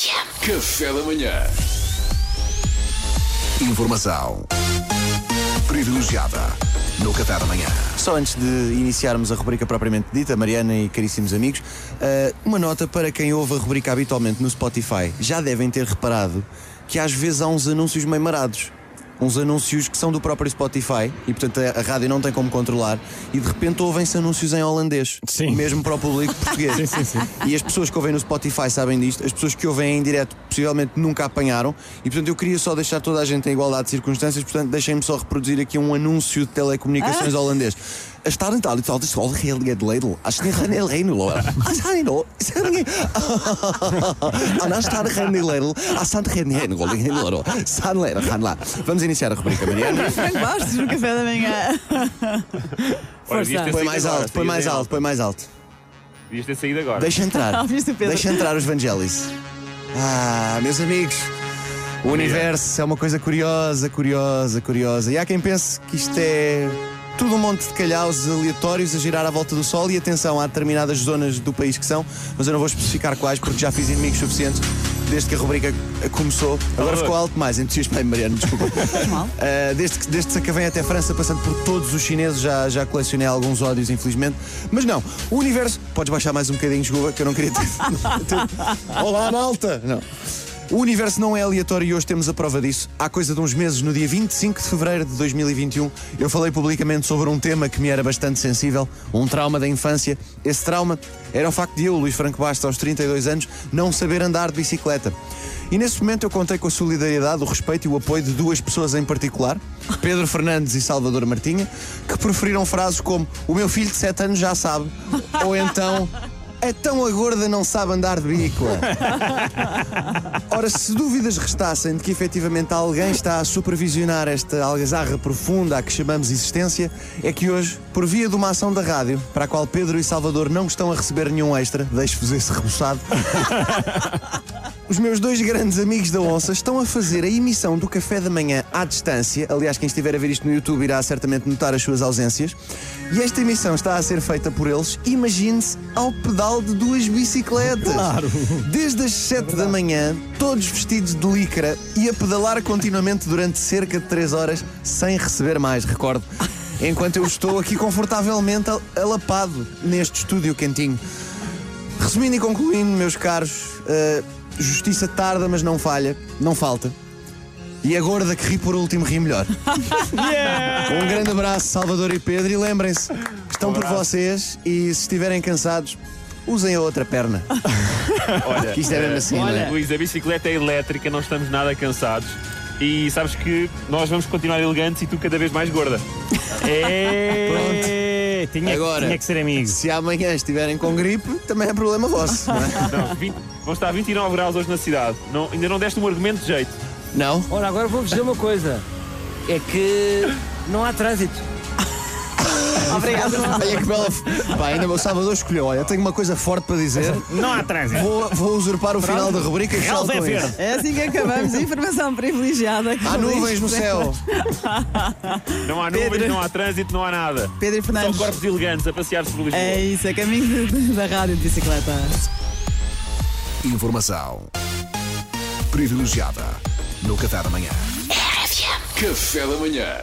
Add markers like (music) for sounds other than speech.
Café da manhã. Informação privilegiada no Café da manhã. Só antes de iniciarmos a rubrica propriamente dita, Mariana e caríssimos amigos, eh, uma nota para quem ouve a rubrica habitualmente no Spotify. Já devem ter reparado que às vezes há uns anúncios meio marados. Uns anúncios que são do próprio Spotify e, portanto, a, a rádio não tem como controlar. E de repente ouvem-se anúncios em holandês. Sim. Mesmo para o público (laughs) português. Sim, sim, sim. E as pessoas que ouvem no Spotify sabem disto, as pessoas que ouvem em direto possivelmente nunca apanharam. E portanto eu queria só deixar toda a gente em igualdade de circunstâncias, portanto deixem-me só reproduzir aqui um anúncio de telecomunicações holandês. A estar em tal e tal de sol heel get ladle. As niet geen heel heen lo. As hij no. Is er niet. An as estar geen heel ladle. As sant geen heen lo. Geen lo. San ladle. Gaan lá. Vamos iniciar a rubrica, Mariana. Franco Bastos no café da manhã. Ter Põe mais alto, põe mais alto, põe mais alto. Devias ter saído agora. Deixa entrar. (laughs) Deixa entrar os Vangelis. Ah, meus amigos. O universo é uma coisa curiosa, curiosa, curiosa. E há quem pense que isto é tudo um monte de calhaus aleatórios a girar à volta do Sol. E atenção, há determinadas zonas do país que são, mas eu não vou especificar quais porque já fiz inimigos suficientes desde que a rubrica começou. Agora ficou alto mais, entusiasmei, Mariano, desculpa. (laughs) mal. Uh, (laughs) desde, que- desde Sacavém até França, passando por todos os chineses, já, já colecionei alguns ódios, infelizmente. Mas não, o universo. Podes baixar mais um bocadinho, desculpa, que eu não queria ter. (laughs) ter- Olá, malta! Não. O universo não é aleatório e hoje temos a prova disso. Há coisa de uns meses, no dia 25 de fevereiro de 2021, eu falei publicamente sobre um tema que me era bastante sensível, um trauma da infância. Esse trauma era o facto de eu, Luís Franco Bastos, aos 32 anos, não saber andar de bicicleta. E nesse momento eu contei com a solidariedade, o respeito e o apoio de duas pessoas em particular, Pedro Fernandes e Salvador Martinha, que preferiram frases como o meu filho de 7 anos já sabe, ou então é tão a gorda não sabe andar de bicicleta. (laughs) Ora, se dúvidas restassem de que efetivamente alguém está a supervisionar esta algazarra profunda a que chamamos existência, é que hoje, por via de uma ação da rádio, para a qual Pedro e Salvador não estão a receber nenhum extra, deixo-vos esse rebuçado, (laughs) os meus dois grandes amigos da Onça estão a fazer a emissão do café da manhã à distância. Aliás, quem estiver a ver isto no YouTube irá certamente notar as suas ausências. E esta emissão está a ser feita por eles, imagine-se, ao pedal de duas bicicletas. Claro. Desde as 7 da manhã, todos vestidos de licra e a pedalar continuamente durante cerca de 3 horas, sem receber mais, recordo. Enquanto eu estou aqui confortavelmente al- alapado neste estúdio quentinho. Resumindo e concluindo, meus caros, eh, justiça tarda, mas não falha, não falta. E a gorda que ri por último ri melhor. (laughs) Um grande abraço, Salvador e Pedro, e lembrem-se, estão por vocês e se estiverem cansados, usem a outra perna. (laughs) Olha, Que isto é mesmo assim, não é? Luís, a bicicleta é elétrica, não estamos nada cansados. E sabes que nós vamos continuar elegantes e tu cada vez mais gorda. (laughs) É, tinha, Agora. tinha que ser amigo. Se amanhã estiverem com gripe, também é problema vosso, não é? Não, 20, vão estar a 29 graus hoje na cidade. Não, ainda não deste um argumento de jeito. Não? Ora, agora vou-vos dizer uma coisa. É que não há trânsito. Obrigada. Olha que bela. Pá, ainda o Salvador escolheu. Olha, tenho uma coisa forte para dizer. Não há trânsito. Vou, vou usurpar o final da rubrica e Relva é com verde. isso. É assim que acabamos. Informação privilegiada. Há nuvens no céu. Não há Pedro. nuvens, não há trânsito, não há nada. Pedro São Fernandes. corpos elegantes a passear-se por Lisboa. É isso, é caminho da rádio de bicicleta. Informação privilegiada no Café da manhã. Café da manhã.